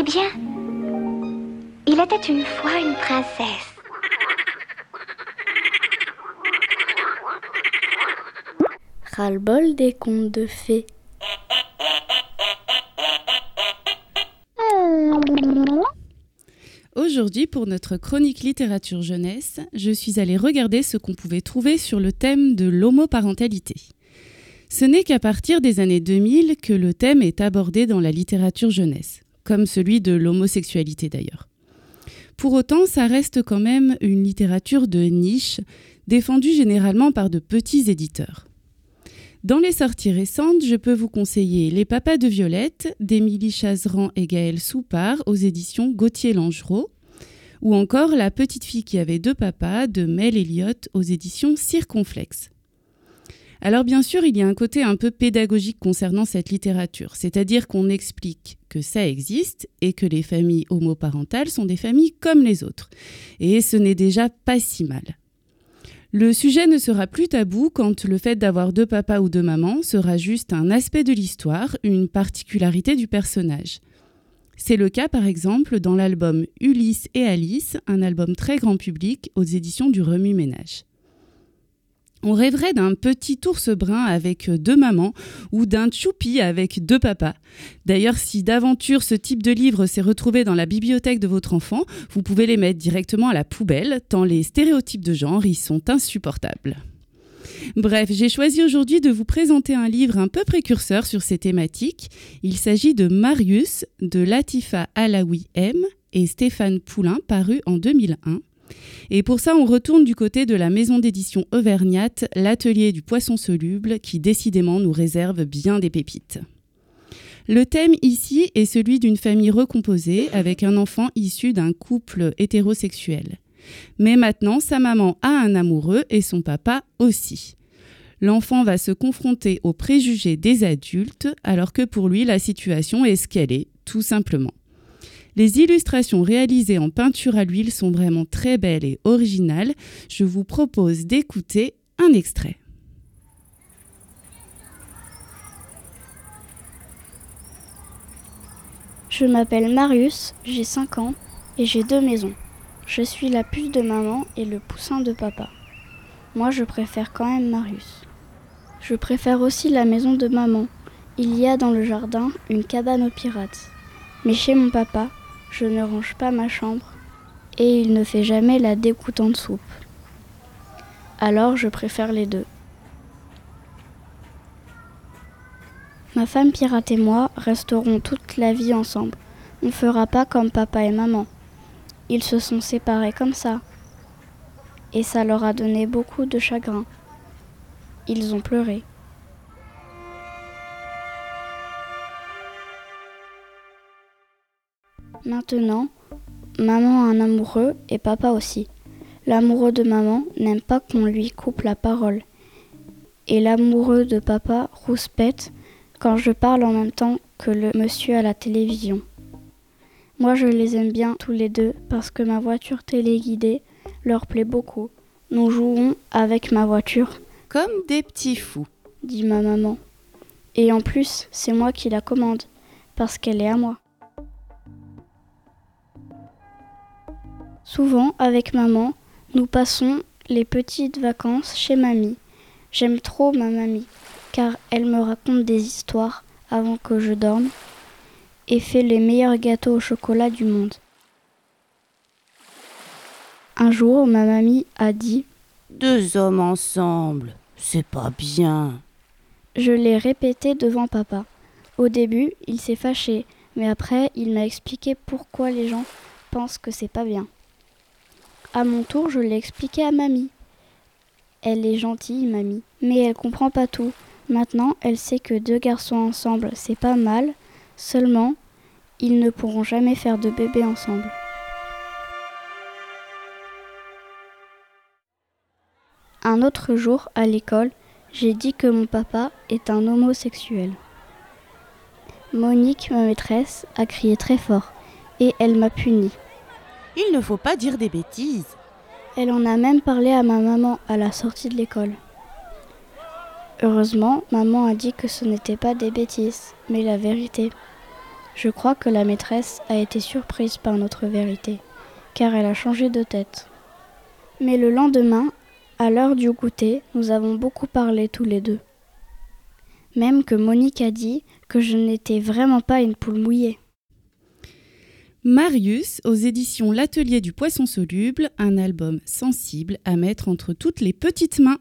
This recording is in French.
Eh bien, il était une fois une princesse. Ras-le-bol des contes de fées. Aujourd'hui, pour notre chronique littérature jeunesse, je suis allée regarder ce qu'on pouvait trouver sur le thème de l'homoparentalité. Ce n'est qu'à partir des années 2000 que le thème est abordé dans la littérature jeunesse, comme celui de l'homosexualité d'ailleurs. Pour autant, ça reste quand même une littérature de niche, défendue généralement par de petits éditeurs. Dans les sorties récentes, je peux vous conseiller Les Papas de Violette d'Émilie Chazeran et Gaël Soupard aux éditions Gauthier Langereau, ou encore La petite fille qui avait deux papas de Mel Elliott aux éditions Circonflexe. Alors bien sûr, il y a un côté un peu pédagogique concernant cette littérature, c'est-à-dire qu'on explique que ça existe et que les familles homoparentales sont des familles comme les autres. Et ce n'est déjà pas si mal. Le sujet ne sera plus tabou quand le fait d'avoir deux papas ou deux mamans sera juste un aspect de l'histoire, une particularité du personnage. C'est le cas par exemple dans l'album Ulysse et Alice, un album très grand public aux éditions du Remue Ménage. On rêverait d'un petit ours brun avec deux mamans ou d'un choupi avec deux papas. D'ailleurs, si d'aventure ce type de livre s'est retrouvé dans la bibliothèque de votre enfant, vous pouvez les mettre directement à la poubelle, tant les stéréotypes de genre y sont insupportables. Bref, j'ai choisi aujourd'hui de vous présenter un livre un peu précurseur sur ces thématiques. Il s'agit de Marius de Latifa Alaoui M et Stéphane Poulain, paru en 2001. Et pour ça, on retourne du côté de la maison d'édition Auvergnate, l'atelier du poisson soluble, qui décidément nous réserve bien des pépites. Le thème ici est celui d'une famille recomposée avec un enfant issu d'un couple hétérosexuel. Mais maintenant, sa maman a un amoureux et son papa aussi. L'enfant va se confronter aux préjugés des adultes alors que pour lui, la situation est ce qu'elle est, tout simplement. Les illustrations réalisées en peinture à l'huile sont vraiment très belles et originales. Je vous propose d'écouter un extrait. Je m'appelle Marius, j'ai 5 ans et j'ai deux maisons. Je suis la puce de maman et le poussin de papa. Moi, je préfère quand même Marius. Je préfère aussi la maison de maman. Il y a dans le jardin une cabane aux pirates. Mais chez mon papa, je ne range pas ma chambre et il ne fait jamais la dégoûtante soupe. Alors je préfère les deux. Ma femme pirate et moi resterons toute la vie ensemble. On ne fera pas comme papa et maman. Ils se sont séparés comme ça. Et ça leur a donné beaucoup de chagrin. Ils ont pleuré. Maintenant, maman a un amoureux et papa aussi. L'amoureux de maman n'aime pas qu'on lui coupe la parole. Et l'amoureux de papa rouspète quand je parle en même temps que le monsieur à la télévision. Moi je les aime bien tous les deux parce que ma voiture téléguidée leur plaît beaucoup. Nous jouons avec ma voiture. Comme des petits fous, dit ma maman. Et en plus, c'est moi qui la commande, parce qu'elle est à moi. Souvent, avec maman, nous passons les petites vacances chez mamie. J'aime trop ma mamie, car elle me raconte des histoires avant que je dorme et fait les meilleurs gâteaux au chocolat du monde. Un jour, ma mamie a dit Deux hommes ensemble, c'est pas bien. Je l'ai répété devant papa. Au début, il s'est fâché, mais après, il m'a expliqué pourquoi les gens pensent que c'est pas bien. À mon tour, je l'ai expliqué à mamie. Elle est gentille, mamie, mais elle comprend pas tout. Maintenant, elle sait que deux garçons ensemble, c'est pas mal, seulement, ils ne pourront jamais faire de bébé ensemble. Un autre jour, à l'école, j'ai dit que mon papa est un homosexuel. Monique, ma maîtresse, a crié très fort et elle m'a puni. Il ne faut pas dire des bêtises. Elle en a même parlé à ma maman à la sortie de l'école. Heureusement, maman a dit que ce n'était pas des bêtises, mais la vérité. Je crois que la maîtresse a été surprise par notre vérité, car elle a changé de tête. Mais le lendemain, à l'heure du goûter, nous avons beaucoup parlé tous les deux. Même que Monique a dit que je n'étais vraiment pas une poule mouillée. Marius, aux éditions L'Atelier du Poisson Soluble, un album sensible à mettre entre toutes les petites mains.